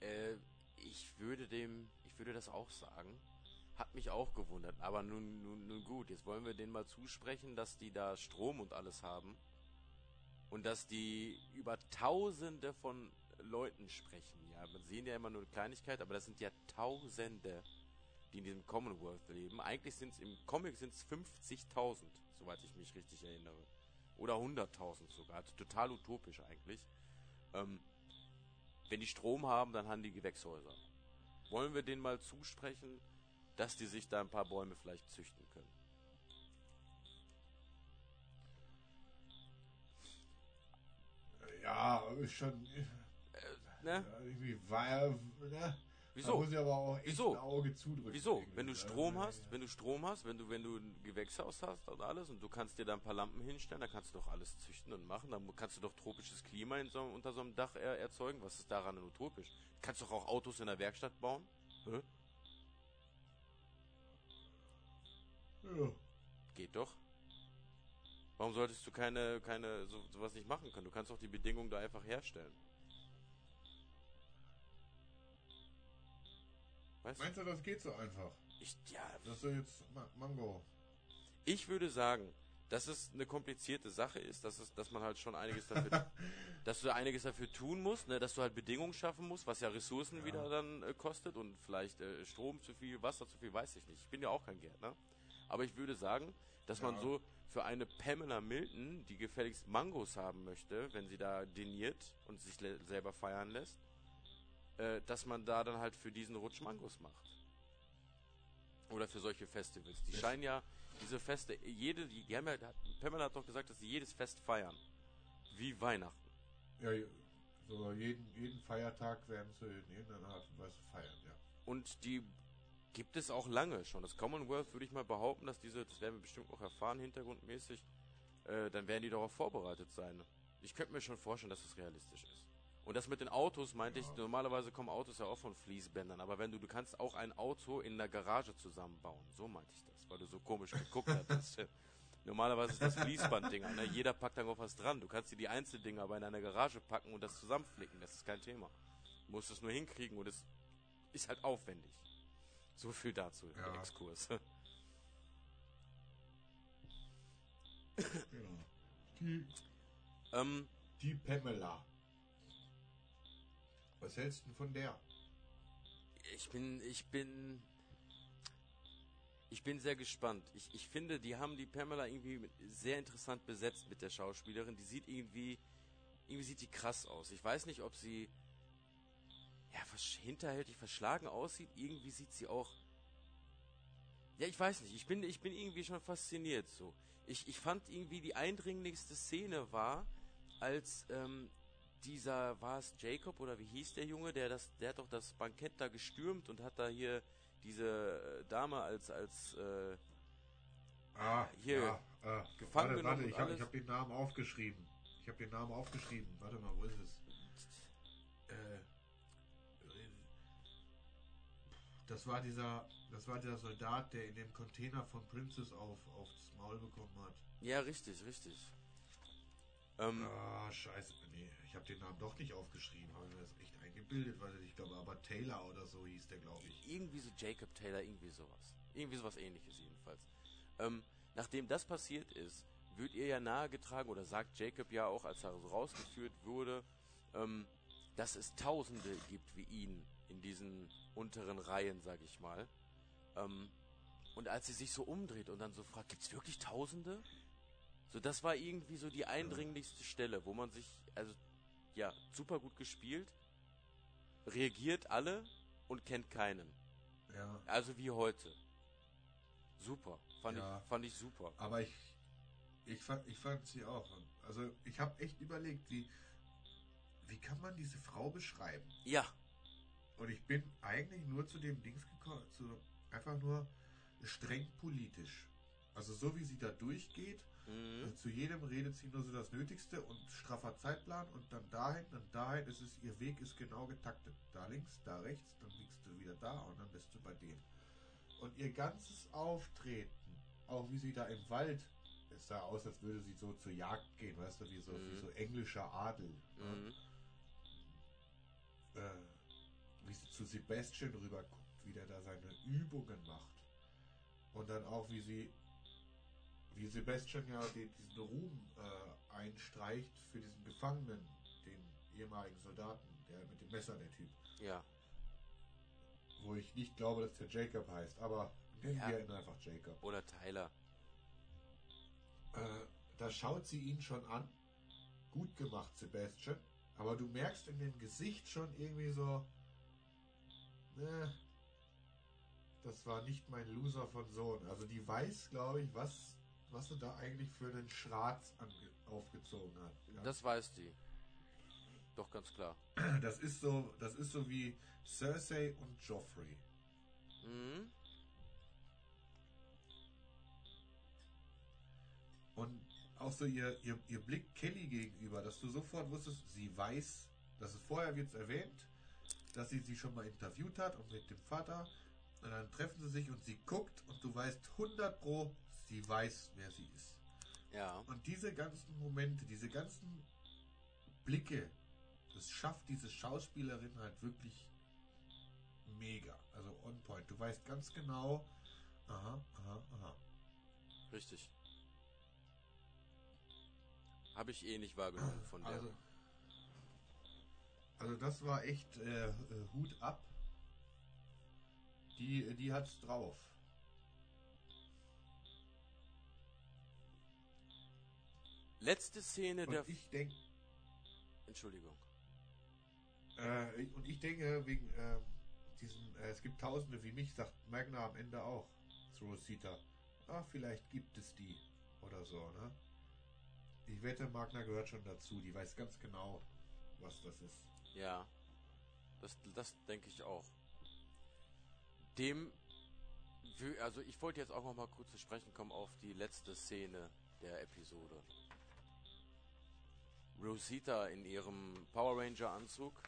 Speaker 2: Äh, ich würde dem, ich würde das auch sagen. Hat mich auch gewundert, aber nun, nun, nun gut, jetzt wollen wir denen mal zusprechen, dass die da Strom und alles haben. Und dass die über tausende von Leuten sprechen. Ja, man sehen ja immer nur Kleinigkeit, aber das sind ja Tausende, die in diesem Commonwealth leben. Eigentlich sind es im Comic sind es 50.000, soweit ich mich richtig erinnere. Oder 100.000 sogar. Total utopisch eigentlich. Ähm, wenn die Strom haben, dann haben die Gewächshäuser. Wollen wir denen mal zusprechen, dass die sich da ein paar Bäume vielleicht züchten können?
Speaker 1: Ja, ist schon
Speaker 2: Ne?
Speaker 1: Ja, irgendwie war ne?
Speaker 2: Wieso?
Speaker 1: Da muss ich aber auch echt Wieso? ein Auge zudrücken.
Speaker 2: Wieso? Wenn du Strom hast, wenn du Strom hast, wenn du, wenn du ein Gewächshaus hast und alles und du kannst dir da ein paar Lampen hinstellen, dann kannst du doch alles züchten und machen. Dann kannst du doch tropisches Klima so, unter so einem Dach er, erzeugen. Was ist daran utopisch? Du kannst doch auch Autos in der Werkstatt bauen. Hä?
Speaker 1: Ja.
Speaker 2: Geht doch. Warum solltest du keine, keine, so, sowas nicht machen können? Du kannst doch die Bedingungen da einfach herstellen.
Speaker 1: Weißt Meinst du, das geht so einfach?
Speaker 2: Ich, ja.
Speaker 1: Das ist jetzt Mango.
Speaker 2: Ich würde sagen, dass es eine komplizierte Sache ist, dass es, dass man halt schon einiges dafür, dass du einiges dafür tun musst, ne, dass du halt Bedingungen schaffen musst, was ja Ressourcen
Speaker 1: Ja.
Speaker 2: wieder dann äh, kostet und vielleicht äh, Strom zu viel, Wasser zu viel, weiß ich nicht. Ich bin ja auch kein Gärtner. Aber ich würde sagen, dass man
Speaker 1: Ja.
Speaker 2: so für eine Pamela Milton, die gefälligst Mangos haben möchte, wenn sie da diniert und sich selber feiern lässt, äh, dass man da dann halt für diesen Rutsch Mangos macht. Oder für solche Festivals. Die
Speaker 1: Das-
Speaker 2: scheinen ja diese Feste, jede, die, die haben ja, Pamela hat doch gesagt, dass sie jedes Fest feiern. Wie Weihnachten.
Speaker 1: Ja, so jeden, jeden Feiertag werden sie in irgendeiner Art und Weise feiern, ja.
Speaker 2: Und die gibt es auch lange schon. Das Commonwealth würde ich mal behaupten, dass diese, das werden wir bestimmt auch erfahren, hintergrundmäßig, äh, dann werden die darauf vorbereitet sein. Ich könnte mir schon vorstellen, dass es realistisch ist. Und das mit den Autos meinte ich, normalerweise kommen Autos ja auch von Fließbändern, aber wenn du, du kannst auch ein Auto in der Garage zusammenbauen. So meinte ich das, weil du so komisch geguckt hattest. Normalerweise ist das Fließbanddinger, ne? Jeder packt da noch was dran. Du kannst dir die Einzeldinger aber in eine Garage packen und das zusammenflicken. Das ist kein Thema. Du musst es nur hinkriegen und es ist halt aufwendig. So viel dazu, der
Speaker 1: Ja.
Speaker 2: Exkurs.
Speaker 1: Genau. Die,
Speaker 2: ähm,
Speaker 1: die Pamela. Was hältst du von der?
Speaker 2: ich bin, ich bin, ich bin sehr gespannt. Ich, ich finde, die haben die Pamela irgendwie sehr interessant besetzt mit der Schauspielerin. Die sieht irgendwie, irgendwie sieht die krass aus. Ich weiß nicht, ob sie, ja, hinterhältig verschlagen aussieht. Irgendwie sieht sie auch, ja, ich weiß nicht. Ich bin, ich bin irgendwie schon fasziniert so. Ich, ich fand irgendwie die eindringlichste Szene war, als ähm, dieser, war es Jacob oder wie hieß der Junge, der das, der hat doch das Bankett da gestürmt und hat da hier diese äh, Dame als, als, äh,
Speaker 1: Ah,
Speaker 2: Hier,
Speaker 1: ja, äh,
Speaker 2: gefangen
Speaker 1: warte,
Speaker 2: genommen
Speaker 1: warte, ich habe hab den Namen aufgeschrieben. Ich habe den Namen aufgeschrieben. Warte mal, wo ist es? Äh, das war dieser, das war der Soldat, der in dem Container von Princess auf aufs Maul bekommen hat.
Speaker 2: ja, richtig, richtig. Ähm,
Speaker 1: Ah, scheiße. Nee, ich habe den Namen doch nicht aufgeschrieben. Habe mir das echt eingebildet, weil ich glaube, aber Taylor oder so hieß der, glaube ich.
Speaker 2: irgendwie so Jacob Taylor, irgendwie sowas. Irgendwie sowas ähnliches jedenfalls. Ähm, nachdem das passiert ist, wird ihr ja nahegetragen, oder sagt Jacob ja auch, als er so rausgeführt wurde, ähm, dass es Tausende gibt wie ihn in diesen unteren Reihen, sag ich mal. Ähm, und als sie sich so umdreht und dann so fragt, gibt's wirklich Tausende? So, das war irgendwie so die eindringlichste Stelle, wo man sich, also, ja, super gut gespielt, reagiert alle und kennt keinen.
Speaker 1: Ja.
Speaker 2: Also wie heute. Super. Fand,
Speaker 1: Ja.
Speaker 2: ich, fand ich super.
Speaker 1: Aber ich, ich fand, ich fand sie auch. Also ich habe echt überlegt, wie, wie kann man diese Frau beschreiben?
Speaker 2: Ja,
Speaker 1: Und ich bin eigentlich nur zu dem Dings gekommen, zu einfach nur streng politisch. Also so wie sie da durchgeht,
Speaker 2: mhm.
Speaker 1: also zu jedem redet sie nur so das Nötigste und straffer Zeitplan und dann dahin, dann dahin, es ist, ihr Weg ist genau getaktet. Da links, da rechts, dann biegst du wieder da und dann bist du bei dem. Und ihr ganzes Auftreten, auch wie sie da im Wald, es sah aus, als würde sie so zur Jagd gehen, weißt du, wie so, wie
Speaker 2: Mhm.
Speaker 1: so englischer Adel. ne?
Speaker 2: Mhm.
Speaker 1: äh, wie sie zu Sebastian rüberguckt, wie der da seine Übungen macht. Und dann auch, wie sie, wie Sebastian ja die, diesen Ruhm äh, einstreicht für diesen Gefangenen, den ehemaligen Soldaten, der mit dem Messer, der Typ.
Speaker 2: Ja.
Speaker 1: Wo ich nicht glaube, dass der Jacob heißt, aber nennen
Speaker 2: Ja.
Speaker 1: wir ihn einfach Jacob.
Speaker 2: Oder Tyler.
Speaker 1: Äh, da schaut sie ihn schon an. Gut gemacht, Sebastian. Aber du merkst in dem Gesicht schon irgendwie so, ne, das war nicht mein Loser von Sohn. Also die weiß, glaube ich, was, was sie da eigentlich für einen Schratz aufgezogen hat. Ja.
Speaker 2: Das weiß die. Doch, ganz klar.
Speaker 1: das ist so, das ist so wie Cersei und Joffrey.
Speaker 2: Mhm.
Speaker 1: Und auch so ihr, ihr, ihr Blick Kelly gegenüber, dass du sofort wusstest, sie weiß, dass es vorher wird erwähnt, dass sie sie schon mal interviewt hat und mit dem Vater. Und dann treffen sie sich und sie guckt und du weißt 100 pro, sie weiß, wer sie ist.
Speaker 2: Ja.
Speaker 1: Und diese ganzen Momente, diese ganzen Blicke, das schafft diese Schauspielerin halt wirklich mega. Also on point. Du weißt ganz genau, aha, aha, aha.
Speaker 2: Richtig. Habe ich eh nicht wahrgenommen von der.
Speaker 1: Also, also das war echt äh, äh, Hut ab. Die, die hat's drauf.
Speaker 2: Letzte Szene der.
Speaker 1: Und ich denke,
Speaker 2: Entschuldigung.
Speaker 1: äh, und ich denke wegen äh, diesen, äh, es gibt Tausende wie mich, sagt Magna am Ende auch zu Rosita. Ah, vielleicht gibt es die oder so, ne? Ich wette, Magna gehört schon dazu. Die weiß ganz genau, was das ist.
Speaker 2: Ja. Das, das denke ich auch. Dem. Also ich wollte jetzt auch noch mal kurz zu sprechen kommen auf die letzte Szene der Episode. Rosita in ihrem Power Ranger Anzug.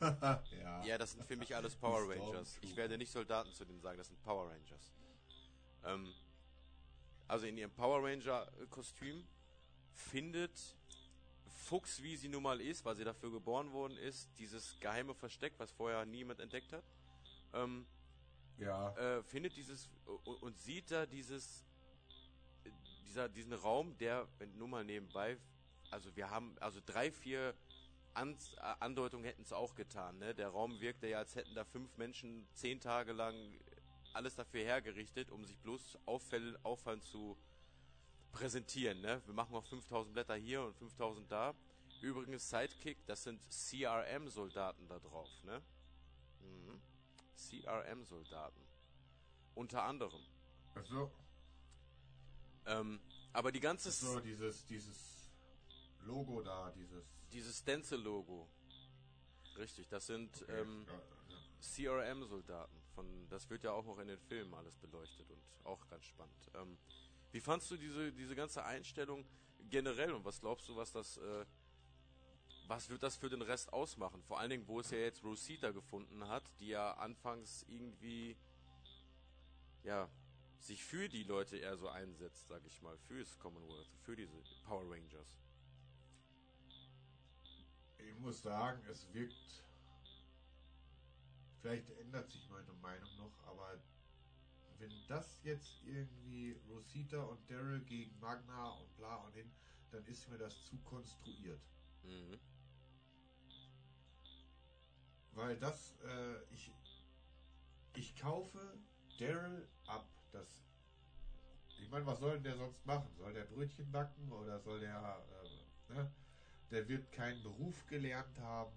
Speaker 1: ja.
Speaker 2: Ja, das sind für mich alles Power Rangers. Ich werde nicht Soldaten zu denen sagen, das sind Power Rangers. Ähm, also in ihrem Power Ranger Kostüm findet Fuchs, wie sie nun mal ist, weil sie dafür geboren worden ist, dieses geheime Versteck, was vorher niemand entdeckt hat, ähm,
Speaker 1: Ja.
Speaker 2: äh, findet dieses und, und sieht da dieses äh, dieser diesen Raum, der wenn nur mal nebenbei, also wir haben also drei vier Ans, äh, Andeutungen hätten es auch getan. Ne? Der Raum wirkte ja, als hätten da fünf Menschen zehn Tage lang alles dafür hergerichtet, um sich bloß auffall, auffallend zu präsentieren. Ne? Wir machen auch 5000 Blätter hier und 5000 da. Übrigens Sidekick, das sind CRM-Soldaten da drauf. Ne? Mhm. CRM-Soldaten. Unter anderem.
Speaker 1: Achso,
Speaker 2: Ähm, aber die ganze
Speaker 1: so dieses, dieses Logo da, dieses.
Speaker 2: dieses Stencil-Logo. Richtig, das sind ähm,
Speaker 1: ja, ja.
Speaker 2: CRM-Soldaten. Von das wird ja auch noch in den Filmen alles beleuchtet und auch ganz spannend. Ähm, wie fandst du diese diese ganze Einstellung generell und was glaubst du, was das äh, was wird das für den Rest ausmachen? Vor allen Dingen, wo es ja jetzt Rosita gefunden hat, die ja anfangs irgendwie ja sich für die Leute eher so einsetzt, sag ich mal, fürs Commonwealth, für diese Power Rangers.
Speaker 1: Ich muss sagen, es wirkt. Vielleicht ändert sich meine Meinung noch, aber wenn das jetzt irgendwie Rosita und Daryl gegen Magna und bla und hin, dann ist mir das zu konstruiert.
Speaker 2: Mhm.
Speaker 1: Weil das, äh, ich, ich kaufe Daryl ab. Das, ich meine, was soll denn der sonst machen? Soll der Brötchen backen oder soll der, äh, ne? Der wird keinen Beruf gelernt haben.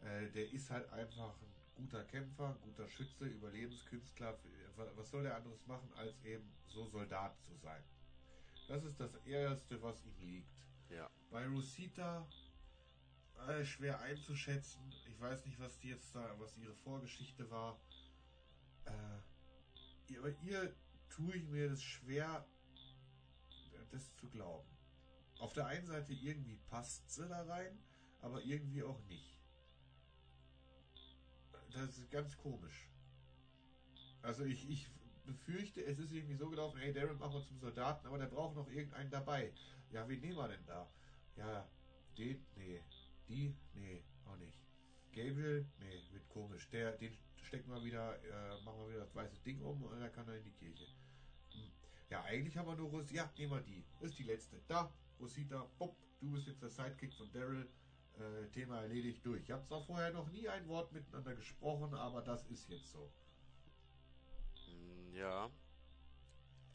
Speaker 1: Äh, der ist halt einfach ein guter Kämpfer, ein guter Schütze, Überlebenskünstler. Was soll der anderes machen, als eben so Soldat zu sein? Das ist das Erste, was ihm liegt.
Speaker 2: Ja.
Speaker 1: Bei Rosita äh, schwer einzuschätzen. Ich weiß nicht, was die jetzt da, was ihre Vorgeschichte war. Äh, ihr- aber ihr tue ich mir das schwer, das zu glauben. Auf der einen Seite irgendwie passt sie da rein, aber irgendwie auch nicht. Das ist ganz komisch. Also ich, ich befürchte, es ist irgendwie so gelaufen, hey Darren, machen wir zum Soldaten, aber der braucht noch irgendeinen dabei. Ja, wen nehmen wir denn da? Ja, den, nee. Die, nee, auch nicht. Gabriel, nee, wird komisch. Der, den stecken wir wieder, äh, machen wir wieder das weiße Ding um und dann kann er in die Kirche. Ja, eigentlich haben wir nur Ros Ja, nehmen wir die. Ist die letzte. Da, Rosita, bupp, du bist jetzt der Sidekick von Daryl. Äh, Thema erledigt durch. Ich habe zwar vorher noch nie ein Wort miteinander gesprochen, aber das ist jetzt so.
Speaker 2: Mm, Ja.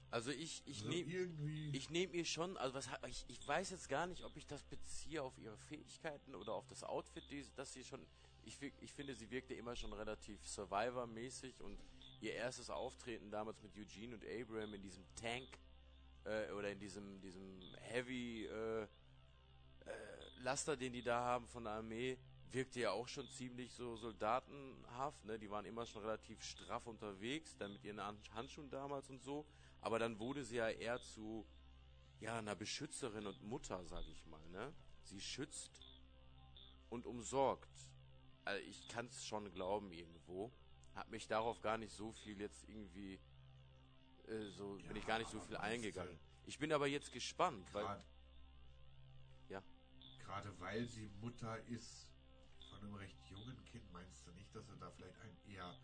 Speaker 2: Also ich, ich
Speaker 1: Also
Speaker 2: nehme
Speaker 1: irgendwie.
Speaker 2: ich nehme ihr schon, also was ich, ich weiß jetzt gar nicht, ob ich das beziehe auf ihre Fähigkeiten oder auf das Outfit, die, das sie schon, ich, ich finde, sie wirkte immer schon relativ Survivor-mäßig und ihr erstes Auftreten damals mit Eugene und Abraham in diesem Tank äh, oder in diesem, diesem Heavy äh, äh, Laster, den die da haben von der Armee, wirkte ja auch schon ziemlich so soldatenhaft, ne? Die waren immer schon relativ straff unterwegs, dann mit ihren Hand- Handschuhen damals und so. Aber dann wurde sie ja eher zu ja, einer Beschützerin und Mutter, sag ich mal, ne? Sie schützt und umsorgt. Also ich kann es schon glauben irgendwo. Hab mich darauf gar nicht so viel jetzt irgendwie äh, so bin
Speaker 1: Ja,
Speaker 2: ich gar nicht so viel eingegangen. Ich bin aber jetzt gespannt, weil
Speaker 1: Gerade,
Speaker 2: Ja.
Speaker 1: Gerade weil sie Mutter ist von einem recht jungen Kind, meinst du nicht, dass sie da vielleicht ein, eher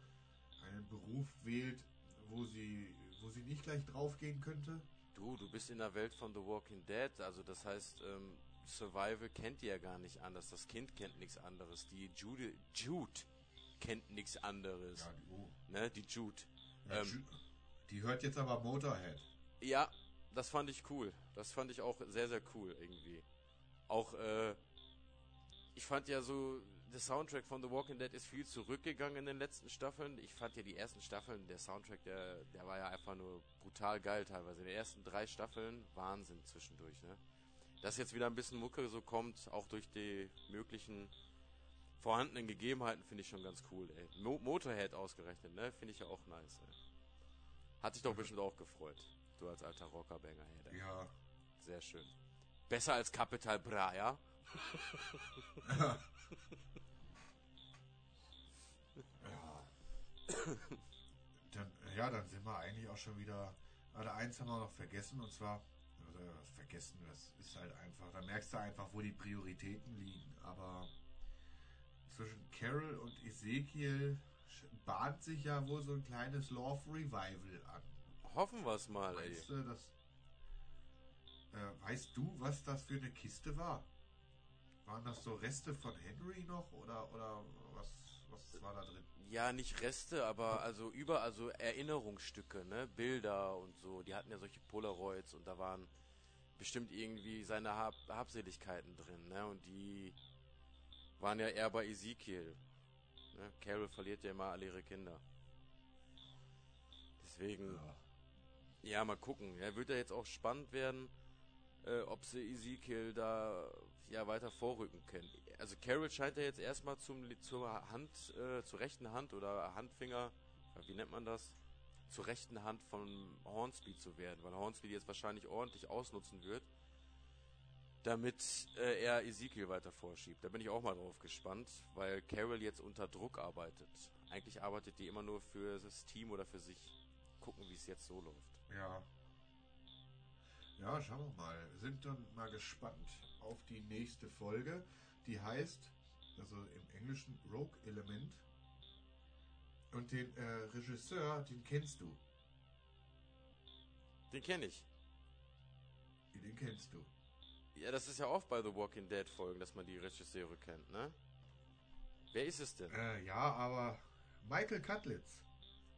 Speaker 1: einen Beruf wählt, wo sie, wo sie nicht gleich draufgehen könnte?
Speaker 2: Du, du bist in der Welt von The Walking Dead, also das heißt, ähm, Survival kennt die ja gar nicht anders. Das Kind kennt nichts anderes. Die Jude, Jude kennt nichts anderes.
Speaker 1: Ja, die, oh.
Speaker 2: Ne, die Jude.
Speaker 1: Ja,
Speaker 2: Ähm,
Speaker 1: Ju- die hört jetzt aber Motorhead.
Speaker 2: Ja, das fand ich cool. Das fand ich auch sehr, sehr cool irgendwie. Auch, äh, ich fand ja so, der Soundtrack von The Walking Dead ist viel zurückgegangen in den letzten Staffeln. Ich fand ja die ersten Staffeln, der Soundtrack, der, der war ja einfach nur brutal geil teilweise. In den ersten drei Staffeln Wahnsinn zwischendurch, ne? Dass jetzt wieder ein bisschen Mucke so kommt, auch durch die möglichen vorhandenen Gegebenheiten, finde ich schon ganz cool, ey. Mo Motorhead ausgerechnet, ne? Finde ich ja auch nice, ey. Hat sich doch bestimmt auch gefreut. Du als alter Rockerbanger, hey.
Speaker 1: Ja.
Speaker 2: Sehr schön. Besser als Capital Bra, ja?
Speaker 1: Ja. Dann, ja, dann sind wir eigentlich auch schon wieder. Aber eins haben wir noch vergessen und zwar. Was vergessen, das ist halt einfach. Da merkst du einfach, wo die Prioritäten liegen. Aber zwischen Carol und Ezekiel bahnt sich ja wohl so ein kleines Love Revival an.
Speaker 2: Hoffen wir es mal, ey.
Speaker 1: Weißt du, das. Äh, weißt du, was das für eine Kiste war? Waren das so Reste von Henry noch oder oder was was war da drin?
Speaker 2: Ja, nicht Reste, aber also überall so Erinnerungsstücke, ne? Bilder und so. Die hatten ja solche Polaroids und da waren bestimmt irgendwie seine Hab Habseligkeiten drin, ne? Und die waren ja eher bei Ezekiel. Ne? Carol verliert ja immer alle ihre Kinder. Deswegen, ja, mal gucken. Ja, wird ja jetzt auch spannend werden, äh, ob sie Ezekiel da ja weiter vorrücken können. Also Carol scheint ja jetzt erstmal zum zur Hand, äh, zur rechten Hand oder Handfinger, ja, wie nennt man das? Zur rechten Hand von Hornsby zu werden, weil Hornsby die jetzt wahrscheinlich ordentlich ausnutzen wird, damit äh, er Ezekiel weiter vorschiebt. Da bin ich auch mal drauf gespannt, weil Carol jetzt unter Druck arbeitet. Eigentlich arbeitet die immer nur für das Team oder für sich. Gucken, wie es jetzt so läuft.
Speaker 1: Ja. Ja, schauen wir mal. Sind dann mal gespannt auf die nächste Folge. Die heißt, also im Englischen Rogue Element. Und den äh, Regisseur, den kennst du.
Speaker 2: Den kenne ich.
Speaker 1: Den kennst du.
Speaker 2: Ja, das ist ja oft bei The Walking Dead Folgen, dass man die Regisseure kennt, ne? Wer ist es denn?
Speaker 1: Äh, ja, aber Michael Cutlitz.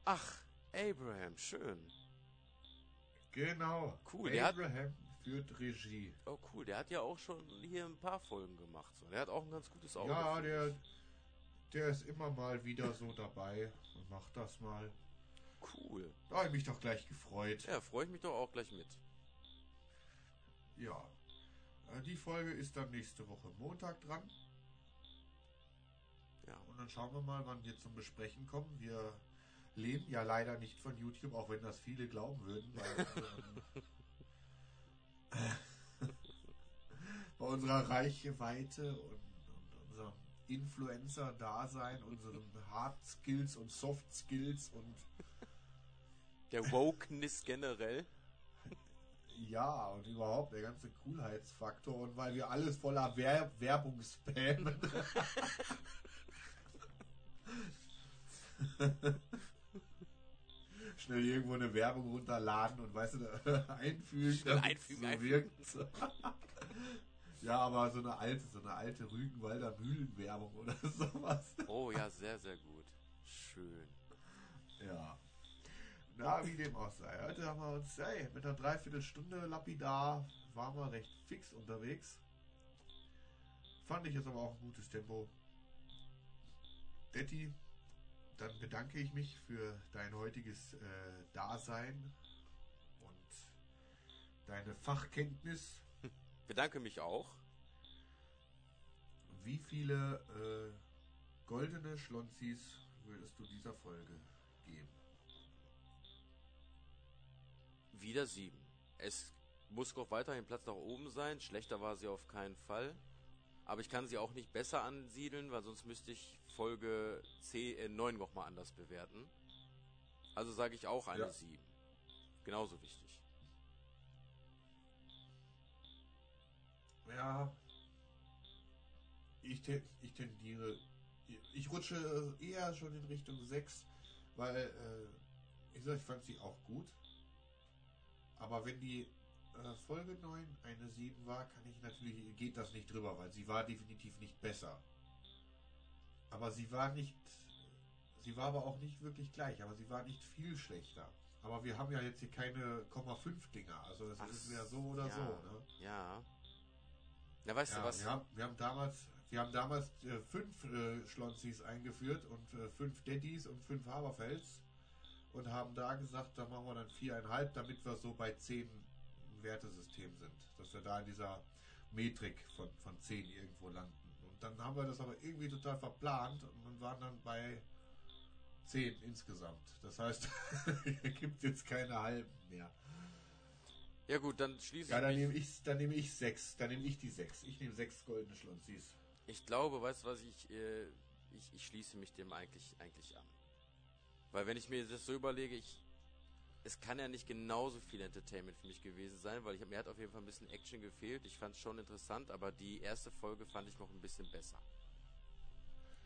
Speaker 2: Ach, Abraham, schön.
Speaker 1: Genau.
Speaker 2: Cool, der hat-
Speaker 1: Abraham führt Regie.
Speaker 2: Oh cool, der hat ja auch schon hier ein paar Folgen gemacht. So. Der hat auch ein ganz gutes Auge.
Speaker 1: Ja, der, der ist immer mal wieder so dabei und macht das mal.
Speaker 2: Cool.
Speaker 1: Da habe ich mich doch gleich gefreut.
Speaker 2: Ja, freue ich mich doch auch gleich mit.
Speaker 1: Ja. Äh, Die Folge ist dann nächste Woche Montag dran.
Speaker 2: Ja.
Speaker 1: Und dann schauen wir mal, wann wir zum Besprechen kommen. Wir leben ja leider nicht von YouTube, auch wenn das viele glauben würden. Weil, ähm, bei unserer Reichweite und, und unserem Influencer-Dasein, unseren Hard Skills und Soft Skills und
Speaker 2: Der Wokeness generell.
Speaker 1: Ja, und überhaupt der ganze Coolheitsfaktor und weil wir alles voller Wer Werbung spammen. Schnell irgendwo eine Werbung runterladen und weißt du, da einfügen,
Speaker 2: Schnell einfügen,
Speaker 1: so
Speaker 2: einfügen.
Speaker 1: ja, aber so eine alte, so eine alte Rügenwalder Mühlenwerbung oder sowas.
Speaker 2: Oh ja, sehr, sehr gut. Schön.
Speaker 1: Ja. Na, wie dem auch sei. Heute haben wir uns, ey, mit einer Dreiviertelstunde lapidar waren wir recht fix unterwegs. Fand ich jetzt aber auch ein gutes Tempo. Detti, dann bedanke ich mich für dein heutiges äh, Dasein und deine Fachkenntnis.
Speaker 2: Bedanke mich auch.
Speaker 1: Wie viele äh, goldene Schlonzis würdest du dieser Folge geben?
Speaker 2: Wieder sieben. Es muss auch weiterhin Platz nach oben sein. Schlechter war sie auf keinen Fall. Aber ich kann sie auch nicht besser ansiedeln, weil sonst müsste ich Folge 10, äh, 9 nochmal anders bewerten. Also sage ich auch eine
Speaker 1: Ja.
Speaker 2: 7. Genauso wichtig.
Speaker 1: Ja. Ich, te ich tendiere. Ich rutsche eher schon in Richtung 6, weil äh, ich, sag, ich fand sie auch gut. Aber wenn die äh, Folge 9 eine 7 war, kann ich natürlich, geht das nicht drüber, weil sie war definitiv nicht besser. Aber sie war nicht, sie war aber auch nicht wirklich gleich, aber sie war nicht viel schlechter. Aber wir haben ja jetzt hier keine 0,5 Dinger, also es
Speaker 2: Ach,
Speaker 1: ist ja so oder
Speaker 2: ja.
Speaker 1: so, ne?
Speaker 2: Ja. Na, weißt
Speaker 1: Ja,
Speaker 2: du was?
Speaker 1: Wir, haben, wir haben damals, wir haben damals äh, fünf äh, Schlonzis eingeführt und äh, fünf Daddies und fünf Haberfelds und haben da gesagt, da machen wir dann viereinhalb, damit wir so bei zehn Wertesystem sind. Dass wir da in dieser Metrik von, von zehn irgendwo landen. Und dann haben wir das aber irgendwie total verplant und waren dann bei zehn insgesamt. Das heißt, hier gibt jetzt keine halben mehr.
Speaker 2: Ja gut, dann schließe
Speaker 1: Ja, dann
Speaker 2: ich
Speaker 1: nehme ich, dann nehme ich sechs. Dann nehme ich die sechs. Ich nehme sechs goldene Schlonzis.
Speaker 2: Ich glaube, weißt du was, ich, äh, ich, ich schließe mich dem eigentlich, eigentlich an. Weil wenn ich mir das so überlege, ich, es kann ja nicht genauso viel Entertainment für mich gewesen sein, weil ich, mir hat auf jeden Fall ein bisschen Action gefehlt. Ich fand es schon interessant, aber die erste Folge fand ich noch ein bisschen besser.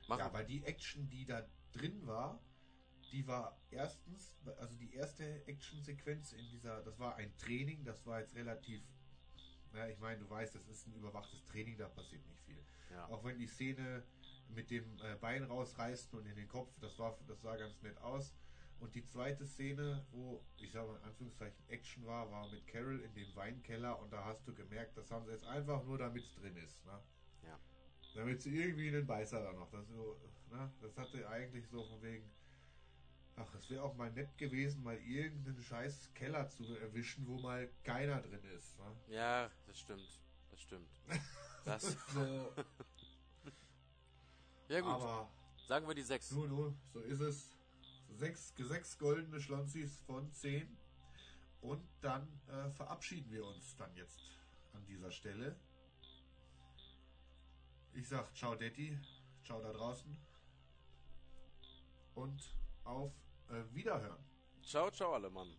Speaker 2: Machen,
Speaker 1: Ja, weil die Action, die da drin war, die war erstens, also die erste Actionsequenz in dieser, das war ein Training, das war jetzt relativ, na, ich meine, du weißt, das ist ein überwachtes Training, da passiert nicht viel.
Speaker 2: ja.
Speaker 1: Auch wenn die Szene mit dem äh, Bein rausreißen und in den Kopf, das war, das sah ganz nett aus. Und die zweite Szene, wo, ich sage mal in Anführungszeichen Action war, war mit Carol in dem Weinkeller und da hast du gemerkt, das haben sie jetzt einfach nur, damit es drin ist. Ne?
Speaker 2: Ja.
Speaker 1: Damit sie irgendwie einen Beißer da noch. Das, so, ne? das hatte eigentlich so von wegen, ach, es wäre auch mal nett gewesen, mal irgendeinen scheiß Keller zu erwischen, wo mal keiner drin ist. Ne?
Speaker 2: ja, das stimmt. Das stimmt. Das,
Speaker 1: so,
Speaker 2: ja gut,
Speaker 1: aber
Speaker 2: sagen wir die sechs.
Speaker 1: Nun, nun, so ist es. Sechs, sechs goldene Schlonzis von zehn. Und dann äh, verabschieden wir uns dann jetzt an dieser Stelle. Ich sag ciao Detti, ciao da draußen. Und auf äh, Wiederhören.
Speaker 2: Ciao, ciao alle Mann.